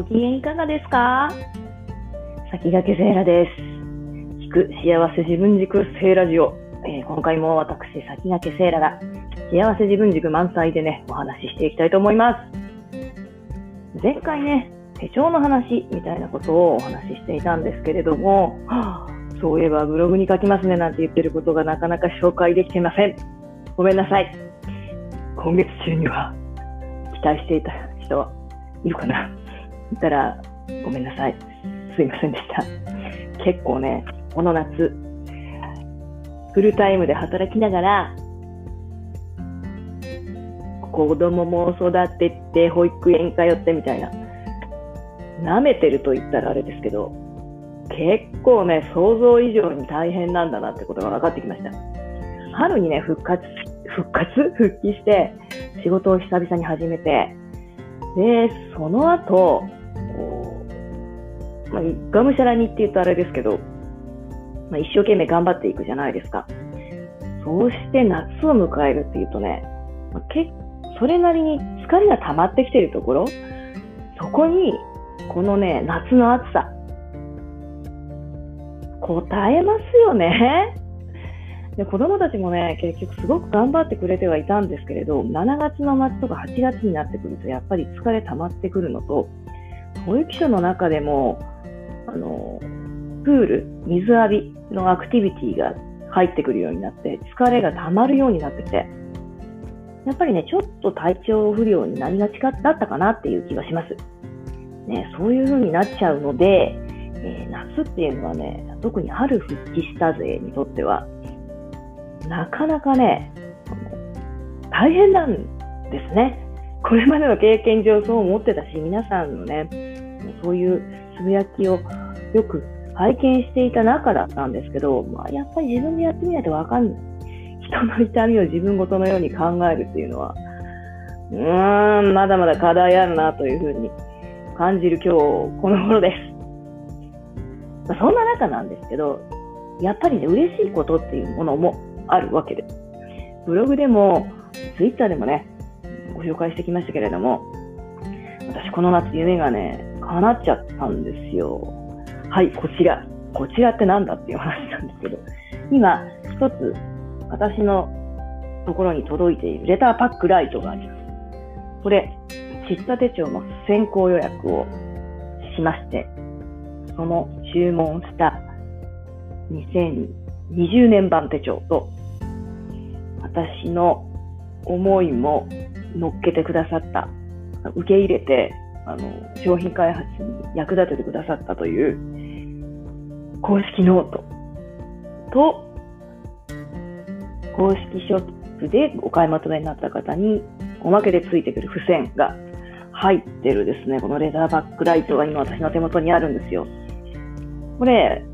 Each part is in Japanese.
ご機嫌いかがですか？先駆けセーラです。聞く幸せ自分軸セーラジオ。えー、今回も私、先駆けセーラが幸せ自分軸満載でね、お話ししていきたいと思います。前回ね、手帳の話みたいなことをお話ししていたんですけれども、はあ、そういえばブログに書きますねなんて言ってることがなかなか紹介できていません。ごめんなさい。今月中には期待していた人はいるかな？言ったら、ごめんなさい。すいませんでした。結構ね、この夏、フルタイムで働きながら、子供も育てて、保育園通ってみたいな、舐めてると言ったらあれですけど、結構ね、想像以上に大変なんだなってことが分かってきました。春にね、復活、復活？復帰して、仕事を久々に始めて、で、その後、まあ、がむしゃらにって言うとあれですけど、まあ、一生懸命頑張っていくじゃないですか。そうして夏を迎えるっていうとね、まあ、けそれなりに疲れが溜まってきているところ、そこに、このね、夏の暑さ、答えますよね。で子供たちもね、結局すごく頑張ってくれてはいたんですけれど、7月の末とか8月になってくると、やっぱり疲れ溜まってくるのと、保育所の中でも、あの、プール、水浴びのアクティビティが入ってくるようになって、疲れが溜まるようになってきて、やっぱりね、ちょっと体調不良になりがちだったかなっていう気がします。ね、そういう風になっちゃうので、えー、夏っていうのはね、特に春復帰した勢にとっては、なかなかね、大変なんですね。これまでの経験上そう思ってたし、皆さんのね、そういうつぶやきをよく拝見していた中だったんですけど、まあ、やっぱり自分でやってみないとわかんない。人の痛みを自分ごとのように考えるっていうのは、うーん、まだまだ課題あるなというふうに感じる今日この頃です。まあ、そんな中なんですけど、やっぱりね、嬉しいことっていうものもあるわけです。ブログでも、ツイッターでもね、ご紹介してきましたけれども、私この夏夢がね、叶っちゃったんですよ。はい、こちら。こちらって何だっていう話なんですけど、今、一つ、私のところに届いているレターパックライトがあります。これ、喫茶手帳の先行予約をしまして、その注文した2020年版手帳と、私の思いも乗っけてくださった、受け入れて、あの、商品開発に役立ててくださったという公式ノートと、公式ショップでお買い求めになった方におまけでついてくる付箋が入ってるですね、このレザーバックライトが今私の手元にあるんですよ。これ、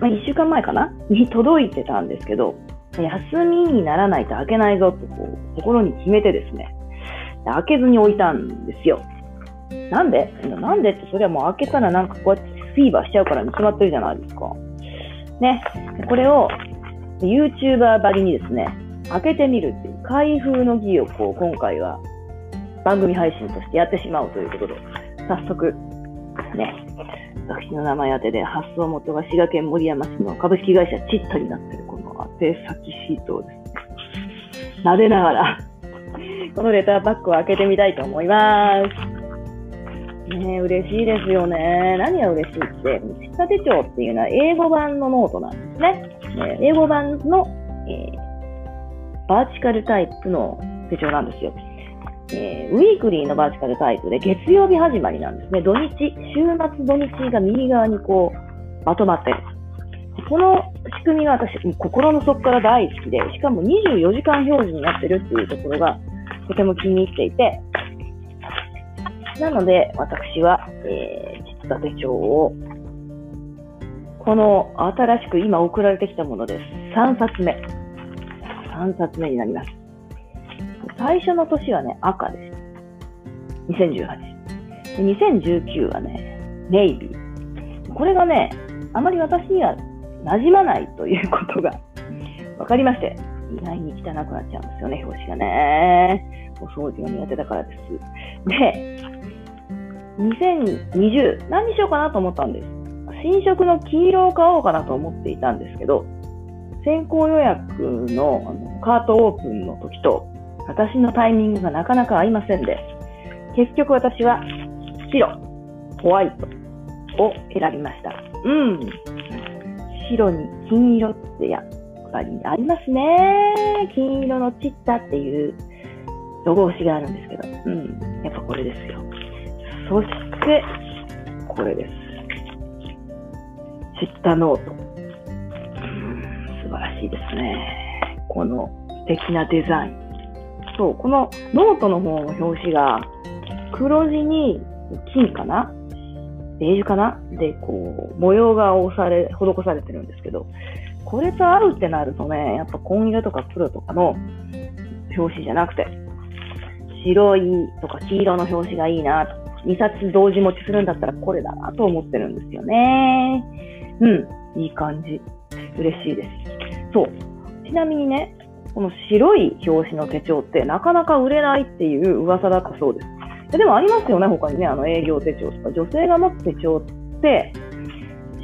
まあ、1週間前かな？に届いてたんですけど、休みにならないと開けないぞとこう心に決めてですね、開けずに置いたんですよ。なんで？なんでってそれはもう開けたらなんかこうやってフィーバーしちゃうからに決まってるじゃないですか。ね。これを YouTuber ばりにですね、開けてみるっていう開封の儀をこう今回は番組配信としてやってしまうということで、早速、ね、私の名前当てで発送元が滋賀県森山市の株式会社チッタになってるこの宛先シートをですね、撫でながらこのレターパックを開けてみたいと思います。ね嬉しいですよね。何が嬉しいって、 CITTA手帳っていうのは A5判のノートなんですね。ね A5判の、えー、バーチカルタイプの手帳なんですよ。えー、ウィークリーのバーチカルタイプで月曜日始まりなんですね。土日、週末土日が右側にこう、まとまってる。この仕組みが私、心の底から大好きで、しかも24時間表示になってるっていうところがとても気に入っていて、なので、私は、えー、実は手帳を、この新しく今送られてきたものです。3冊目。3冊目になります。最初の年はね、赤です。2018。2019はね、ネイビー。これがね、あまり私には馴染まないということが分かりまして、意外に汚くなっちゃうんですよね、表紙がね。お掃除が苦手だからです。で、2020、何にしようかなと思ったんです。新色の黄色を買おうかなと思っていたんですけど、先行予約のあのカートオープンの時と、私のタイミングがなかなか合いませんで、結局私は白、ホワイトを選びました。うん。白に金色ってやっぱりありますね。金色のチッタっていうロゴ押しがあるんですけど、うん。やっぱこれですよ。そして、これです。チッタノート。素晴らしいですね。この素敵なデザイン。そう、このノートの方の表紙が黒地に金かな？ベージュかな？で、こう、模様が押され、施されてるんですけど、これと合うってなるとね、やっぱ紺色とか黒とかの表紙じゃなくて、白いとか黄色の表紙がいいなと、2冊同時持ちするんだったらこれだなと思ってるんですよね。うん、いい感じ。嬉しいです。そう。ちなみにね、この白い表紙の手帳ってなかなか売れないっていう噂だったそうです。でもありますよね、他にね、あの営業手帳とか。女性が持つ手帳って、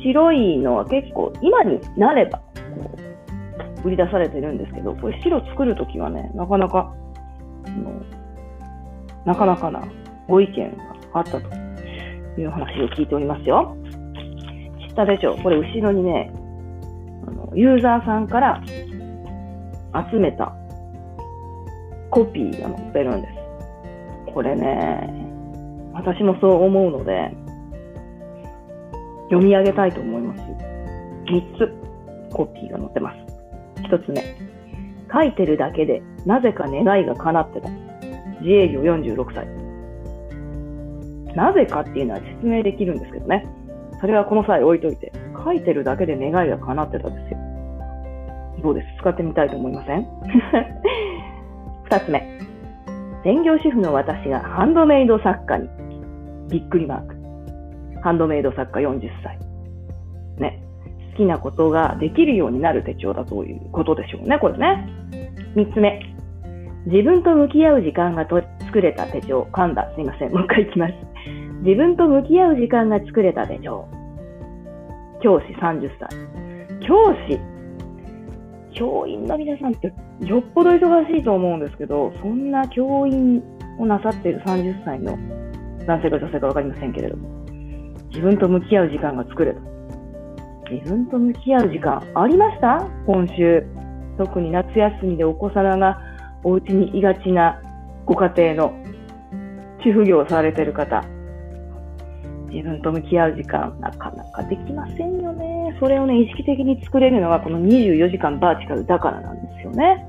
白いのは結構、今になれば、こう、売り出されてるんですけど、これ白作るときはね、なかなか、なかなかなご意見あったという話を聞いておりますよ。知ったでしょうこれ後ろにね、あのユーザーさんから集めたコピーが載ってるんです。これね、私もそう思うので、読み上げたいと思います。3つコピーが載ってます。1つ目、書いてるだけでなぜか願いが叶ってた。自営業46歳。なぜかっていうのは説明できるんですけどね。それはこの際置いといて、書いてるだけで願いが叶ってたんですよ。どうです？使ってみたいと思いません ?2 つ目。専業主婦の私がハンドメイド作家に、びっくりマーク。ハンドメイド作家40歳。ね。好きなことができるようになる手帳だということでしょうね、これね。3つ目。自分と向き合う時間がと作れた手帳。噛んだ。すいません。もう一回いきます。自分と向き合う時間が作れた手帳。教師30歳。教師教員の皆さんってよっぽど忙しいと思うんですけど、そんな教員をなさっている30歳の男性か女性か分かりませんけれども、自分と向き合う時間が作れた。自分と向き合う時間ありました？今週。特に夏休みでお子様がお家にいがちなご家庭の主婦業をされている方。自分と向き合う時間、なかなかできませんよね。それをね、意識的に作れるのはこの24時間バーチカルだからなんですよね。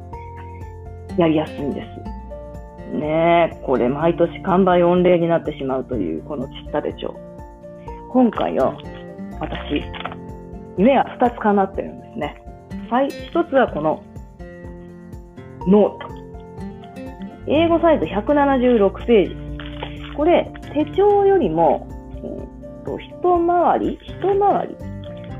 やりやすいんです。ねえ、これ毎年完売御礼になってしまうというこのちった手帳。今回は私、夢が2つ叶ってるんですね。はい、1つはこのノート。 A5サイズ176ページ。これ、手帳よりもと、一回り一回り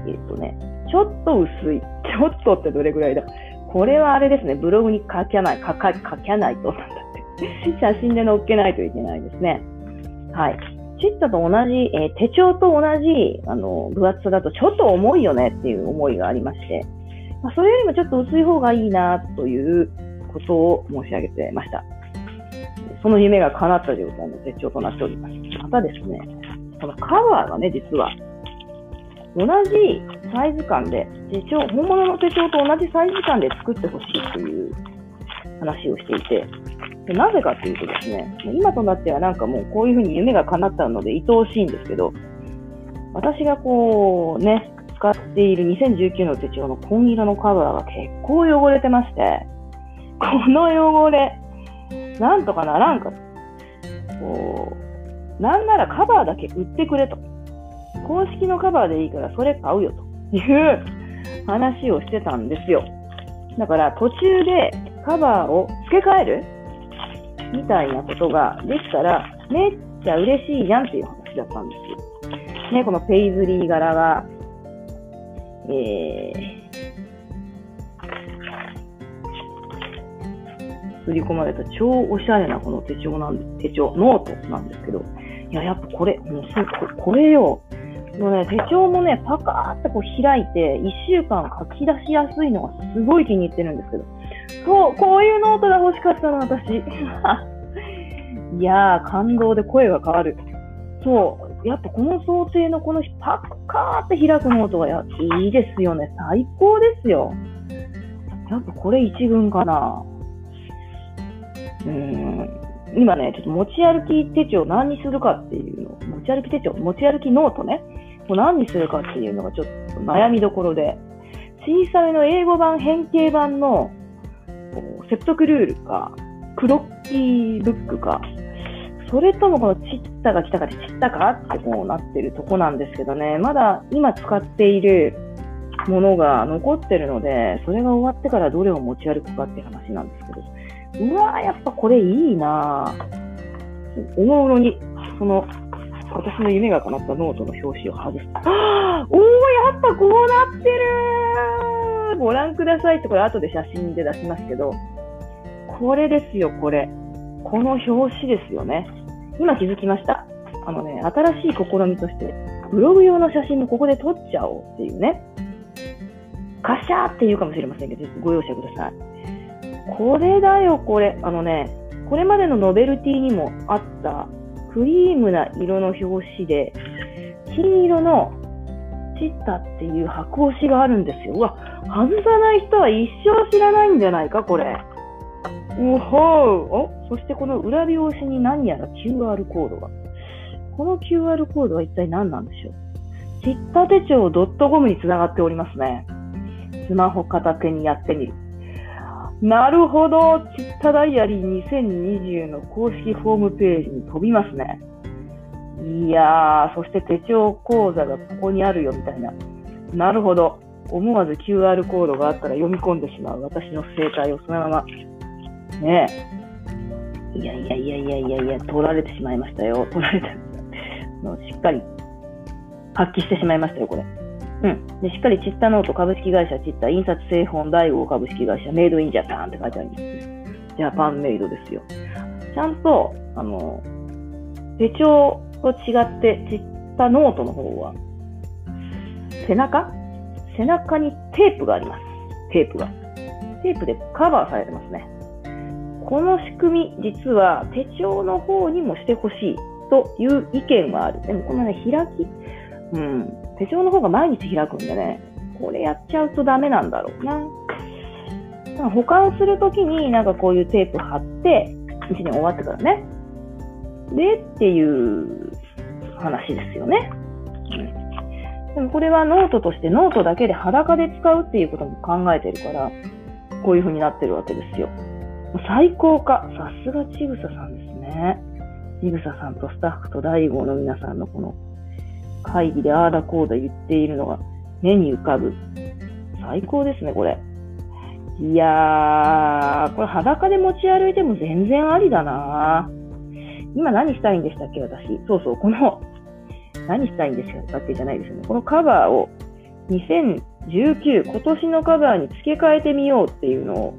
えっ、とね、ちょっと薄い。ちょっとってどれぐらいだ？これはあれですね、ブログに書きゃない、書か、書きゃないと、なんだって。写真で載っけないといけないですね。はい。チッタと同じ、えー、手帳と同じ、あの、分厚さだとちょっと重いよねっていう思いがありまして、まあ、それよりもちょっと薄い方がいいなということを申し上げてました。その夢が叶った状態の手帳となっております。またですね、このカバーがね、実は、同じサイズ感で、手帳、本物の手帳と同じサイズ感で作ってほしいという話をしていて、でなぜかというとですね、今となってはなんかもうこういうふうに夢が叶ったので愛おしいんですけど、私がこうね、使っている2019の手帳の紺色のカバーが結構汚れてまして、この汚れ、なんとかならんか。こうなんならカバーだけ売ってくれと。公式のカバーでいいからそれ買うよという話をしてたんですよ。だから途中でカバーを付け替えるみたいなことができたらめっちゃ嬉しいじゃんっていう話だったんですよ。ね、このペイズリー柄が、えー、刷り込まれた超おしゃれなこの手帳なん手帳、ノートなんですけど、いや、やっぱこれ、もうそうここれよ。もうね、手帳もね、パカーってこう開いて、1週間書き出しやすいのがすごい気に入ってるんですけど。そう、こういうノートが欲しかったの、私。いやー、感動で声が変わる。そう、やっぱこの装丁のこのパッカーって開くノートがいいですよね。最高ですよ。やっぱこれ一軍かな。うーん。今ね、ちょっと持ち歩き手帳何にするかっていうの、持ち歩き手帳、持ち歩きノートね、もう何にするかっていうのがちょっと悩みどころで、小さめの A5判、変形判のセプトクルールか、クロッキーブックか、それともこの CITTAが来たかで CITTAかってこうなってるとこなんですけどね、まだ今使っているものが残ってるので、それが終わってからどれを持ち歩くかって話なんですけど、うわー、やっぱこれいいなぁ。おもろに、その、私の夢が叶ったノートの表紙を外す。あおー、やっぱこうなってるご覧くださいって、これ後で写真で出しますけど、これですよ、これ。この表紙ですよね。今気づきました？あのね、新しい試みとして、ブログ用の写真もここで撮っちゃおうっていうね。カシャーって言うかもしれませんけど、ご容赦ください。これだよ、これ。あのね、これまでのノベルティにもあったクリームな色の表紙で、金色のチッタっていう白押しがあるんですよ。うわ、外さない人は一生知らないんじゃないか、これ。おほうおそしてこの裏表紙に何やら QR コードが。この QR コードは一体何なんでしょうチッタ手帳 .com につながっておりますね。スマホ片手にやってみる。なるほど。チッタダイアリー2020の公式ホームページに飛びますね。いやー、そして手帳講座がここにあるよみたいな。なるほど。思わず QR コードがあったら読み込んでしまう私の生態をそのまま。ねえ。いやいやいやいやいやいや、取られてしまいましたよ。取られた。しっかり発揮してしまいましたよ、これ。うん。で、しっかりチッタノート株式会社チッタ印刷製本第5株式会社メイドインジャパンって書いてあります。ジャパンメイドですよ。ちゃんと、あの、手帳と違ってチッタノートの方は、背中？背中にテープがあります。テープが。テープでカバーされてますね。この仕組み、実は手帳の方にもしてほしいという意見はある。でもこのね、開き、うん、手帳の方が毎日開くんでね、これやっちゃうとダメなんだろうな。だから保管するときになんかこういうテープ貼って、1年終わってからね。で、っていう話ですよね。うん。でもこれはノートとしてノートだけで裸で使うっていうことも考えてるから、こういう風になってるわけですよ。最高か。さすがちぐささんですね。ちぐささんとスタッフと第5の皆さんのこの会議でああだこうだ言っているのが目に浮かぶ。最高ですね、これ。いやー、これ裸で持ち歩いても全然ありだな今何したいんでしたっけ、私。そうそう、この、何したいんでしたっけじゃないですよね。このカバーを2019、今年のカバーに付け替えてみようっていうのを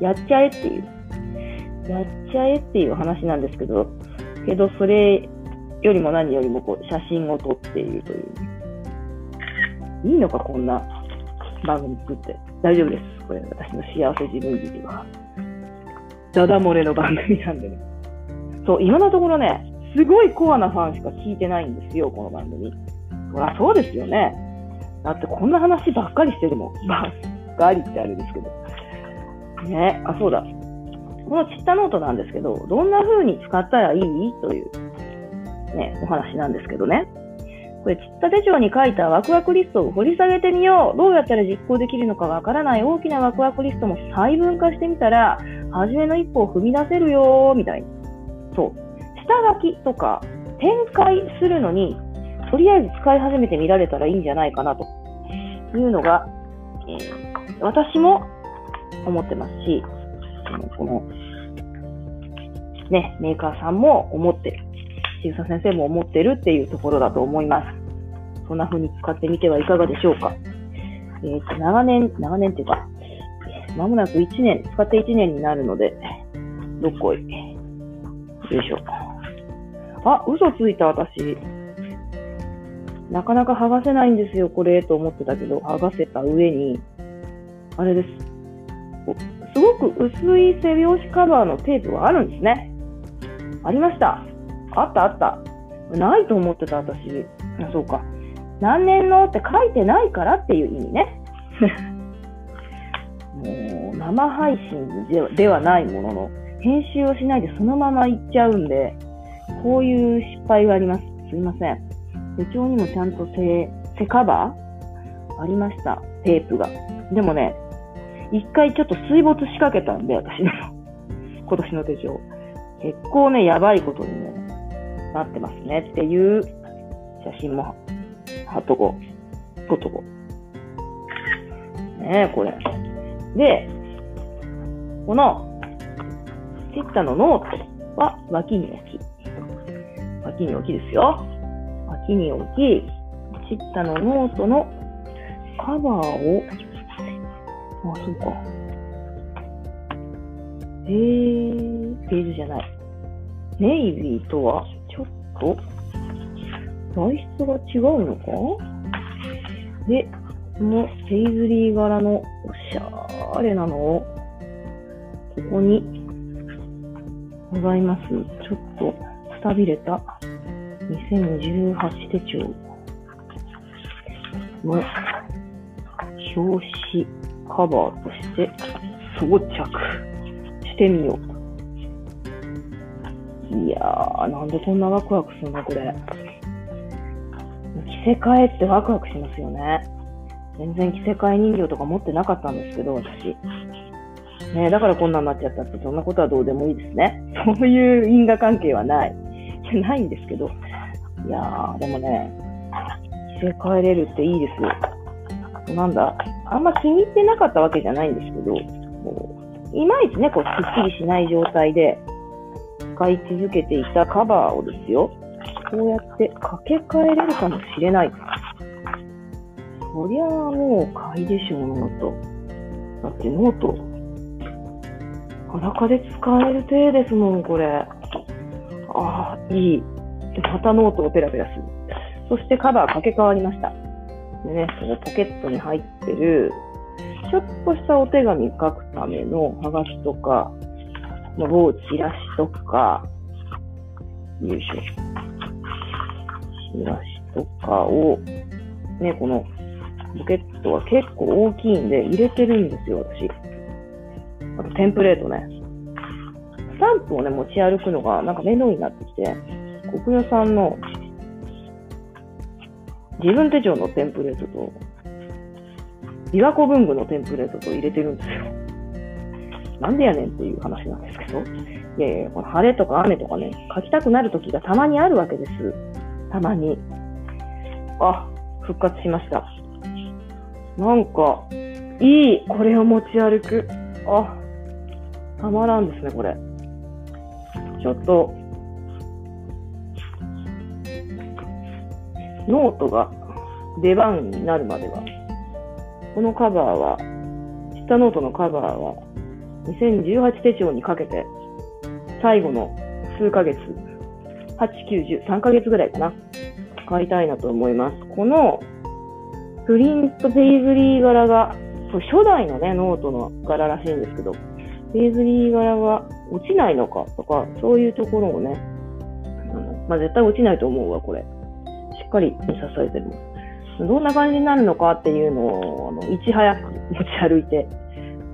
やっちゃえっていう。やっちゃえっていう話なんですけど、けどそれよりも何よりもこう写真を撮っているという。いいのか、こんな番組作って。大丈夫です。これ、私の幸せ自分劇は。ダダ漏れの番組なんでね。そう、今のところね、すごいコアなファンしか聞いてないんですよ、この番組。そりゃそうですよね。だってこんな話ばっかりしてるもん。ばっかりってあれですけど。ね、あ、そうだ。この CITTAノートなんですけど、どんな風に使ったらいい？というね、お話なんですけどね。これ、 CITTA手帳に書いたワクワクリストを掘り下げてみよう。どうやったら実行できるのかわからない大きなワクワクリストも細分化してみたら、初めの一歩を踏み出せるよ、みたいな。そう。下書きとか展開するのに、とりあえず使い始めてみられたらいいんじゃないかなというのが、えー、私も思ってますし、この、ね、メーカーさんも思ってる。千草先生も思ってるっていうところだと思います。そんな風に使ってみてはいかがでしょうか。え、ー、と、長年、長年っていうか、まもなく1年、使って1年になるので、どっこい。よいしょ。あ、嘘ついた私。なかなか剥がせないんですよ、これ、と思ってたけど、剥がせた上に、あれです。すごく薄い背拍子カバーのテープがあるんですね。ありました。あったあった。ないと思ってた、私。あそうか。何年のって書いてないからっていう意味ね。もう、生配信ではないものの、編集をしないでそのままいっちゃうんで、こういう失敗があります。すいません。手帳にもちゃんと背、背カバー？ありました。テープが。でもね、一回ちょっと水没しかけたんで、私の 今年の手帳。結構ね、やばいことに、ね、なってますねっていう写真も貼っとこう。撮っとこう。ねえ、これ。で、この、チッタのノートは脇に置き。脇に置きですよ。脇に置き、チッタのノートのカバーを、あ、そうか。えー、ページじゃない。ネイビーとは、と、材質が違うのか？で、このペイズリー柄のおしゃれなのを、ここにございます。ちょっとくたびれた2018手帳の表紙カバーとして装着してみよう。いやー、なんでこんなワクワクするのこれ。着せ替えってワクワクしますよね。全然着せ替え人形とか持ってなかったんですけど、私。ねだからこんなになっちゃったって、そんなことはどうでもいいですね。そういう因果関係はない。ないんですけど。いやー、でもね、着せ替えれるっていいですよ。なんだ、あんま気に入ってなかったわけじゃないんですけど、こういまいちね、こう、すっきりしない状態で、使い続けていたカバーをですよ、こうやって掛け替えれるかもしれない。そりゃあもう買いでしょう、ノート。だってノート、裸で使える体ですもん、これ。ああ、いい。またノートをペラペラする。そしてカバー掛け替わりました。でね、そのポケットに入ってる、ちょっとしたお手紙書くためのハガキとか、の某チラシとか、よいしょ。チラシとかを、ね、このポケットは結構大きいんで入れてるんですよ、私。あとテンプレートね。スタンプをね、持ち歩くのがなんか面倒になってきて、国与さんの自分手帳のテンプレートと、琵琶湖文具のテンプレートと入れてるんですよ。なんでやねんっていう話なんですけど、いやいや、この晴れとか雨とかね、書きたくなる時がたまにあるわけです。たまに。あ、復活しました。なんか、いい、これを持ち歩く。あ、たまらんですね、これ。ちょっと、ノートが出番になるまでは、このカバーは、下ノートのカバーは、2018手帳にかけて、最後の数ヶ月、8、9、10、3ヶ月ぐらいかな、買いたいなと思います。このプリントペイズリー柄が、初代のね、ノートの柄らしいんですけど、ペイズリー柄が落ちないのかとか、そういうところをね、あのまあ、絶対落ちないと思うわ、これ。しっかり支えてるどんな感じになるのかっていうのを、あのいち早く持ち歩いて、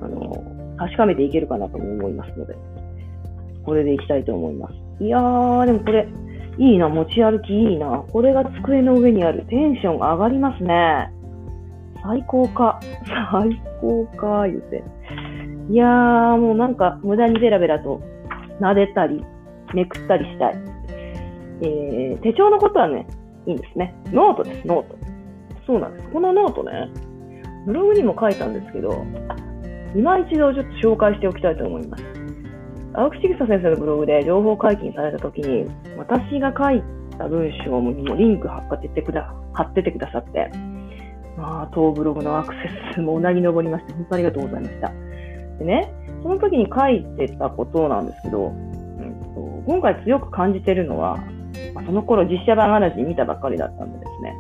あの、確かめていけるかなと思いますので、これでいきたいと思います。いやー、でもこれ、いいな、持ち歩きいいな。これが机の上にある。テンション上がりますね。最高か。最高か、言うて。いやー、もうなんか無駄にベラベラと撫でたり、めくったりしたい。えー、手帳のことはね、いいんですね。ノートです、ノート。そうなんです。このノートね、ブログにも書いたんですけど、今一度ちょっと紹介しておきたいと思います。青木千草先生のブログで情報解禁されたときに、私が書いた文章にもリンク貼っててくだ貼っててくださって、まあ、当ブログのアクセスもうなぎ登りまして、本当にありがとうございました。でね、その時に書いてたことなんですけど、うんと、今回強く感じてるのは、ま、その頃実写版嵐見たばっかりだったんでですね、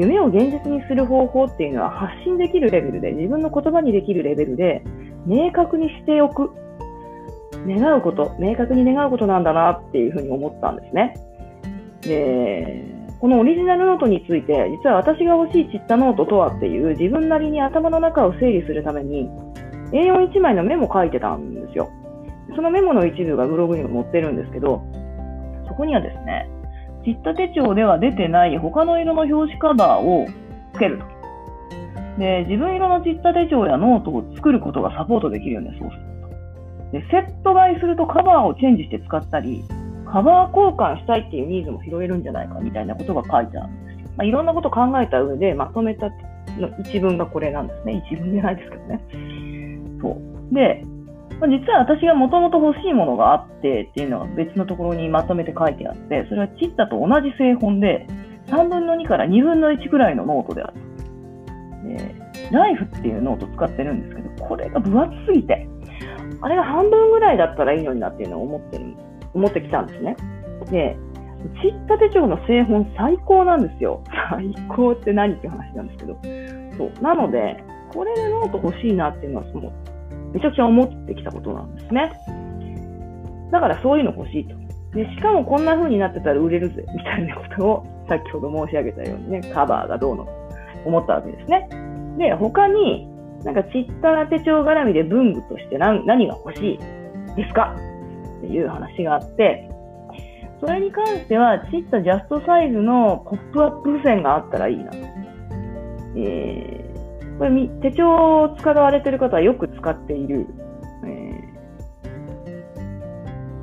夢を現実にする方法っていうのは発信できるレベルで、自分の言葉にできるレベルで、明確にしておく。願うこと、明確に願うことなんだなっていうふうに思ったんですね。で、このオリジナルノートについて、実は私が欲しいチッタノートとはっていう自分なりに頭の中を整理するために、A41 枚のメモ書いてたんですよ。そのメモの一部がブログにも載ってるんですけど、そこにはですね、チッタ手帳では出てない他の色の表紙カバーをつけると。で、自分色のチッタ手帳やノートを作ることがサポートできるようにそうすると。で、セット買いするとカバーをチェンジして使ったり、カバー交換したいっていうニーズも拾えるんじゃないかみたいなことが書いてあるんですよ。まあ、いろんなことを考えた上でまとめたの一文がこれなんですね。一文じゃないですけどね。そう。で、まあ、実は私がもともと欲しいものがあってっていうのは別のところにまとめて書いてあって、それはチッタと同じ製本で、3分の2から2分の1くらいのノートである。で、ライフっていうノート使ってるんですけど、これが分厚すぎて、あれが半分ぐらいだったらいいのになっていうのを思ってる、思ってきたんですね。で、チッタ手帳の製本最高なんですよ。最高って何って話なんですけど。そう。なので、これでノート欲しいなっていうのはそのめちゃくちゃ思ってきたことなんですね。だからそういうの欲しいと。で、しかもこんな風になってたら売れるぜ、みたいなことを先ほど申し上げたようにね、カバーがどうの思ったわけですね。で、他に、なんかちった手帳絡みで文具として何何が欲しいですか？っていう話があって、それに関しては、ちったジャストサイズのポップアップ付箋があったらいいなと。えーこれ手帳を使われている方はよく使っている、え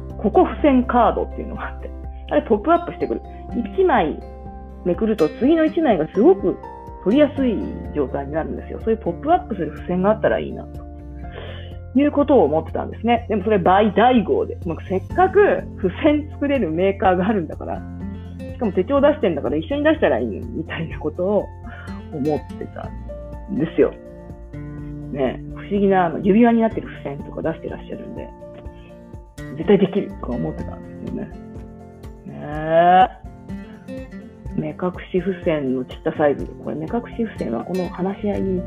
ー、ここ付箋カードっていうのがあって、あれポップアップしてくる。1枚めくると次の1枚がすごく取りやすい状態になるんですよ。そういうポップアップする付箋があったらいいなと。いうことを思ってたんですね。でもそれ倍大号で。せっかく付箋作れるメーカーがあるんだから、しかも手帳出してんだから一緒に出したらいいみたいなことを思ってたですよ。ね不思議なあの指輪になってる付箋とか出してらっしゃるんで、絶対できるとか思ってたんですよね。ねえ。目隠し付箋のちったサイズ。これ目隠し付箋はこの話し合いに、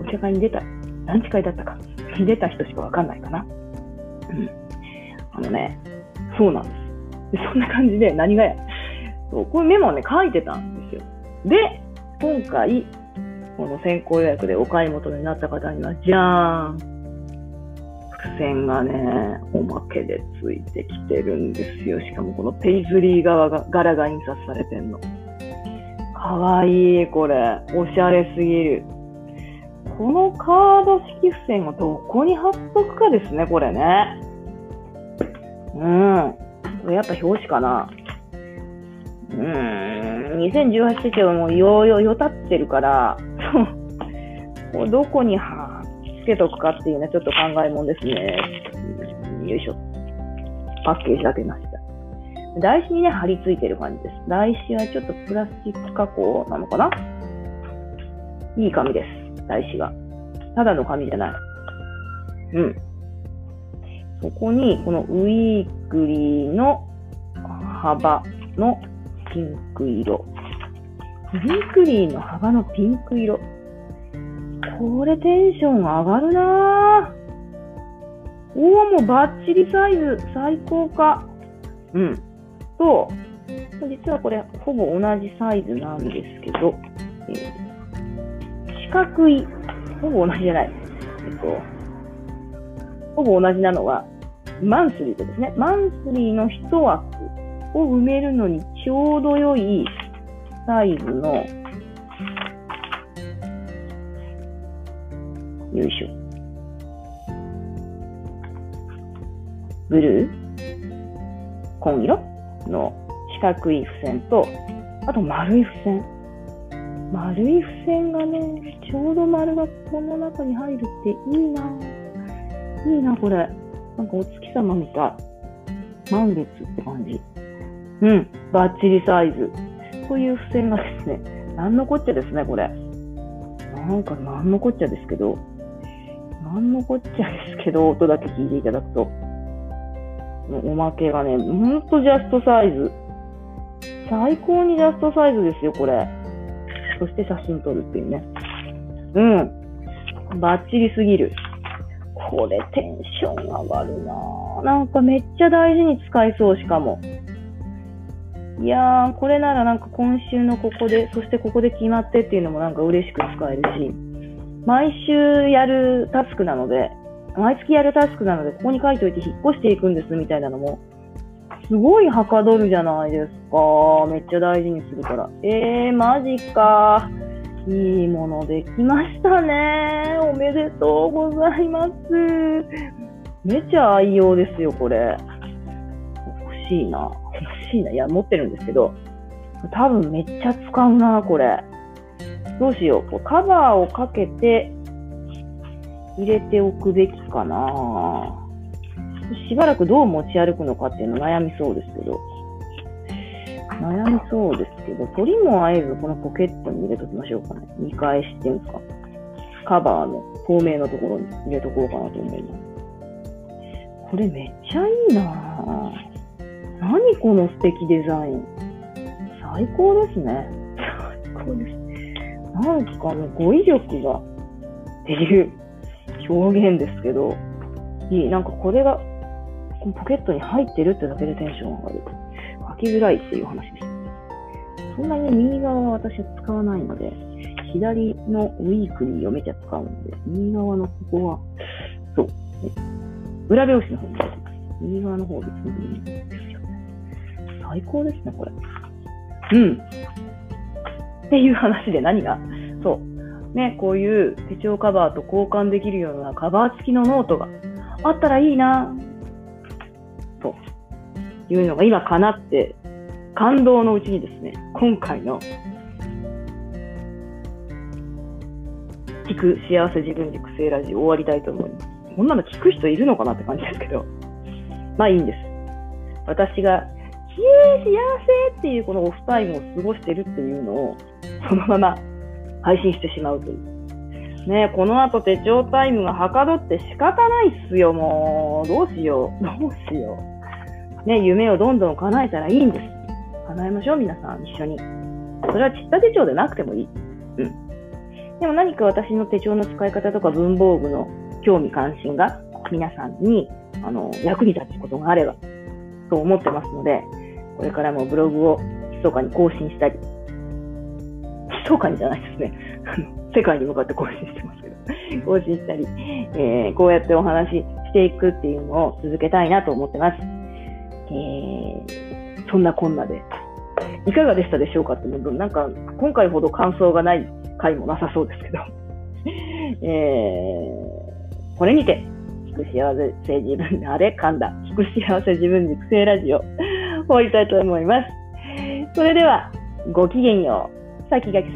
お茶会に出た、何時会だったか、出た人しかわかんないかな。うん。あのね、そうなんです。でそんな感じで何がや。そう、これメモをね、書いてたんですよ。で、今回、この先行予約でお買い求めになった方には、じゃーん付箋がね、おまけでついてきてるんですよ。しかもこのペイズリー側が柄が印刷されてんの。かわいい、これ。おしゃれすぎる。このカード式付箋をどこに貼っとくかですね、これね。うん。これやっぱ表紙かな。うーん。2018手帳もうようよよたってるから、こどこにつけとくかっていうのはちょっと考えもんですね。よいしょ。パッケージ開けました。台紙にね、貼り付いてる感じです。台紙はちょっとプラスチック加工なのかな？いい紙です。台紙が。ただの紙じゃない。うん。そこに、このウィークリーの幅のピンク色。ウィークリーの幅のピンク色。これテンション上がるなぁ。おお、もうバッチリサイズ、最高か。うん。と、実はこれ、ほぼ同じサイズなんですけど、えー、四角い、ほぼ同じじゃない。えっと、ほぼ同じなのは、マンスリーとですね。マンスリーの一枠を埋めるのにちょうど良いサイズのよいしょ。ブルー？紺色？の四角い付箋と、あと丸い付箋。丸い付箋がね、ちょうど丸がこの中に入るっていいな。いいな、これ。なんかお月様みたい。満月って感じ。うん、バッチリサイズ。こういう付箋がですね、なんのこっちゃですね、これ。なんかなんのこっちゃですけど、なんのこっちゃですけど、音だけ聞いていただくと。おまけがね、ほんとジャストサイズ。最高にジャストサイズですよ、これ。そして写真撮るっていうね。うん。バッチリすぎる。これテンション上がるなぁなんかめっちゃ大事に使いそう、しかも。いやー、これならなんか今週のここで、そしてここで決まってっていうのもなんか嬉しく使えるし、毎週やるタスクなので、毎月やるタスクなので、ここに書いておいて引っ越していくんですみたいなのも、すごいはかどるじゃないですか。めっちゃ大事にするから。えー、マジか。いいものできましたね。おめでとうございます。めちゃ愛用ですよ、これ。欲しいな。欲しいな。いや、持ってるんですけど、多分めっちゃ使うな、これ。どうしよう。こうカバーをかけて入れておくべきかな。しばらくどう持ち歩くのかっていうの悩みそうですけど。悩みそうですけど、鳥もあえずこのポケットに入れときましょうかね。見返しっていうんですか。カバーの透明のところに入れとこうかなと思います。これめっちゃいいなぁ。何この素敵デザイン。最高ですね。最高です。なんかもう語彙力がっていう表現ですけど、いい。なんかこれがこのポケットに入ってるってだけでテンション上がる。書きづらいっていう話です。そんなに右側は私は使わないので、左のウィークリーをめちゃ使うので、右側のここは、そう、裏表紙の方に入ってます。右側の方ですよ。最高ですね、これ。うん。っていう話で何が？そう。ね、こういう手帳カバーと交換できるようなカバー付きのノートがあったらいいないうのが今かなって感動のうちにですね、今回の聞く幸せ自分軸性ラジオ終わりたいと思います。こんなの聞く人いるのかなって感じですけど、まあいいんです。私が、イエー幸せっていうこのオフタイムを過ごしてるっていうのを、そのまま配信してしまうという。ねこの後手帳タイムがはかどって仕方ないっすよ、もう。どうしよう。どうしよう。ね、夢をどんどん叶えたらいいんです。叶えましょう、皆さん、一緒に。それはちった手帳でなくてもいい。うん。でも何か私の手帳の使い方とか文房具の興味関心が皆さんにあの役に立つことがあればと思ってますので、これからもブログを密かに更新したり、密かにじゃないですね。世界に向かって更新してますけど、更新したり、えー、こうやってお話ししていくっていうのを続けたいなと思ってます。えー、そんなこんなで、いかがでしたでしょうかってなんか、今回ほど感想がない回もなさそうですけど、えー、これにて、聞く幸せ自分、あれ噛んだ、聞く幸せ自分軸性ラジオ、終わりたいと思います。それでは、ごきげんよう。さきがき